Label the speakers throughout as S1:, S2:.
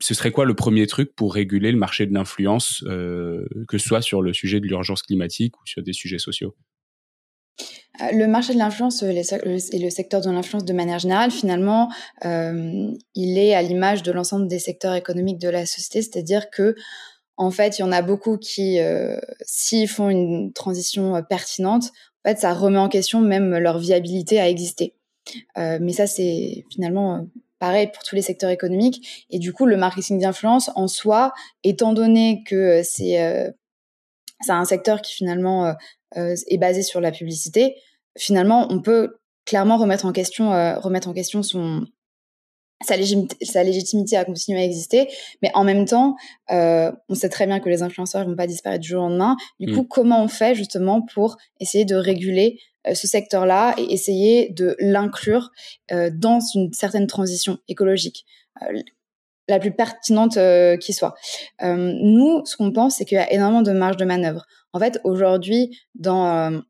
S1: ce serait quoi le premier truc pour réguler le marché de l'influence, que ce soit sur le sujet de l'urgence climatique ou sur des sujets sociaux?
S2: Le marché de l'influence et le secteur de l'influence de manière générale, finalement, il est à l'image de l'ensemble des secteurs économiques de la société, c'est-à-dire que en fait, il y en a beaucoup qui, s'ils font une transition pertinente, en fait, ça remet en question même leur viabilité à exister. Euh, mais ça, c'est finalement euh, pareil pour tous les secteurs économiques. Et du coup, le marketing d'influence en soi, étant donné que euh, c'est c'est un secteur qui finalement est basé sur la publicité, finalement, on peut clairement remettre en question remettre en question son sa, sa, légitimité à continuer à exister, mais en même temps, euh, on sait très bien que les influenceurs ne vont pas disparaître du jour au lendemain. Du mm. coup, comment on fait justement pour essayer de réguler euh, ce secteur-là et essayer de l'inclure euh, dans une certaine transition écologique euh, la plus pertinente euh, qui soit. nous, ce qu'on pense, c'est qu'il y a énormément de marge de manœuvre. En fait, aujourd'hui, dans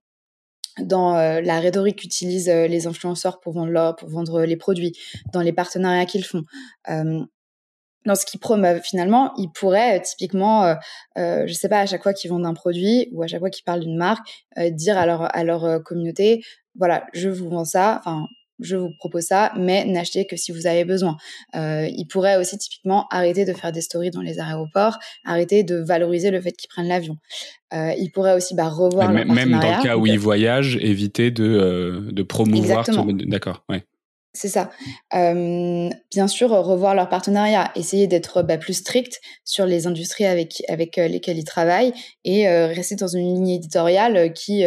S2: dans euh, la rhétorique qu'utilisent euh, les influenceurs pour vendre, pour vendre les produits, dans les partenariats qu'ils font. Euh, dans ce qu'ils promeuvent finalement, ils pourraient typiquement, je sais pas, à chaque fois qu'ils vendent un produit ou à chaque fois qu'ils parlent d'une marque, dire à leur, à leur communauté, voilà, je vous vends ça, enfin, je vous propose ça, mais n'achetez que si vous avez besoin. Euh, ils pourraient aussi typiquement arrêter de faire des stories dans les aéroports, arrêter de valoriser le fait qu'ils prennent l'avion. Euh, ils pourraient aussi bah, revoir
S1: même, même dans le cas où ils voyagent, éviter de, euh, de promouvoir. D'accord, ouais.
S2: C'est ça. Euh, bien sûr, revoir leur partenariat, essayer d'être bah, plus strict sur les industries avec, avec euh, lesquelles ils travaillent et euh, rester dans une ligne éditoriale qui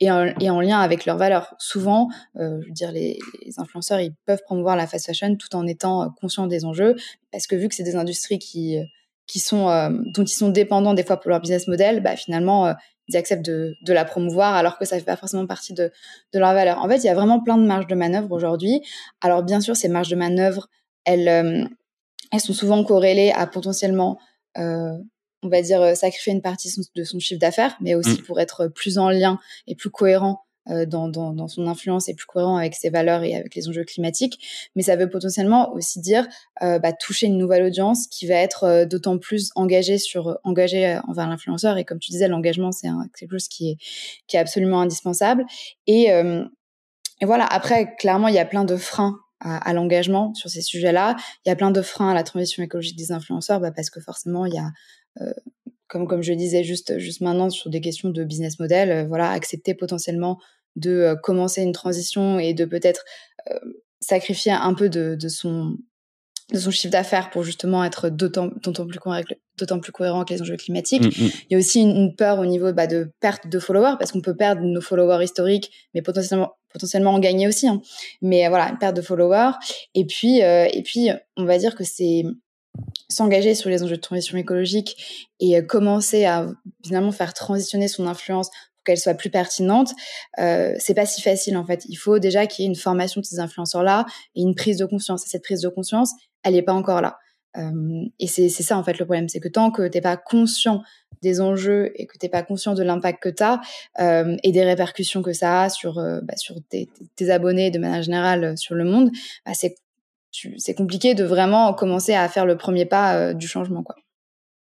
S2: et en, lien avec leurs valeurs. Souvent, euh, je veux dire, les, influenceurs, ils peuvent promouvoir la fast fashion tout en étant euh, conscients des enjeux, parce que vu que c'est des industries qui, euh, qui sont, euh, dont ils sont dépendants des fois pour leur business model, bah, finalement, ils acceptent de, de, la promouvoir alors que ça fait pas forcément partie de, de leurs valeurs. En fait, il y a vraiment plein de marges de manœuvre aujourd'hui. Alors, bien sûr, ces marges de manœuvre, elles, elles sont souvent corrélées à potentiellement on va dire, euh, sacrifier une partie de son chiffre d'affaires, mais aussi mm. pour être plus en lien et plus cohérent euh, dans, son influence et plus cohérent avec ses valeurs et avec les enjeux climatiques. Mais ça veut potentiellement aussi dire euh, bah, toucher une nouvelle audience qui va être d'autant plus engagée sur engagée envers l'influenceur. Et comme tu disais, l'engagement c'est quelque chose qui est qui est absolument indispensable. Et, et voilà. Après, clairement, il y a plein de freins à, l'engagement sur ces sujets-là. Il y a plein de freins à la transition écologique des influenceurs, bah parce que forcément, il y a euh, comme comme je disais juste juste maintenant sur des questions de business model, euh, voilà, accepter potentiellement de euh, commencer une transition et de peut-être sacrifier un peu de, de son de son chiffre d'affaires pour justement être d'autant plus d'autant plus cohérent avec les enjeux climatiques. Mm, mm. Il y a aussi une, peur au niveau bah, de perte de followers parce qu'on peut perdre nos followers historiques, mais potentiellement potentiellement en gagner aussi. Hein. Mais voilà, une perte de followers. Et puis et puis on va dire que c'est s'engager sur les enjeux de transition écologique et euh, commencer à finalement faire transitionner son influence qu'elle soit plus pertinente, euh, c'est pas si facile en fait. Il faut déjà qu'il y ait une formation de ces influenceurs-là et une prise de conscience. Et cette prise de conscience, elle n'est pas encore là. Euh, et c'est ça en fait le problème, c'est que tant que t'es pas conscient des enjeux et que t'es pas conscient de l'impact que tu as euh, et des répercussions que ça a sur euh, bah, tes, abonnés de manière générale sur le monde, bah, c'est c'est compliqué de vraiment commencer à faire le premier pas du changement, quoi.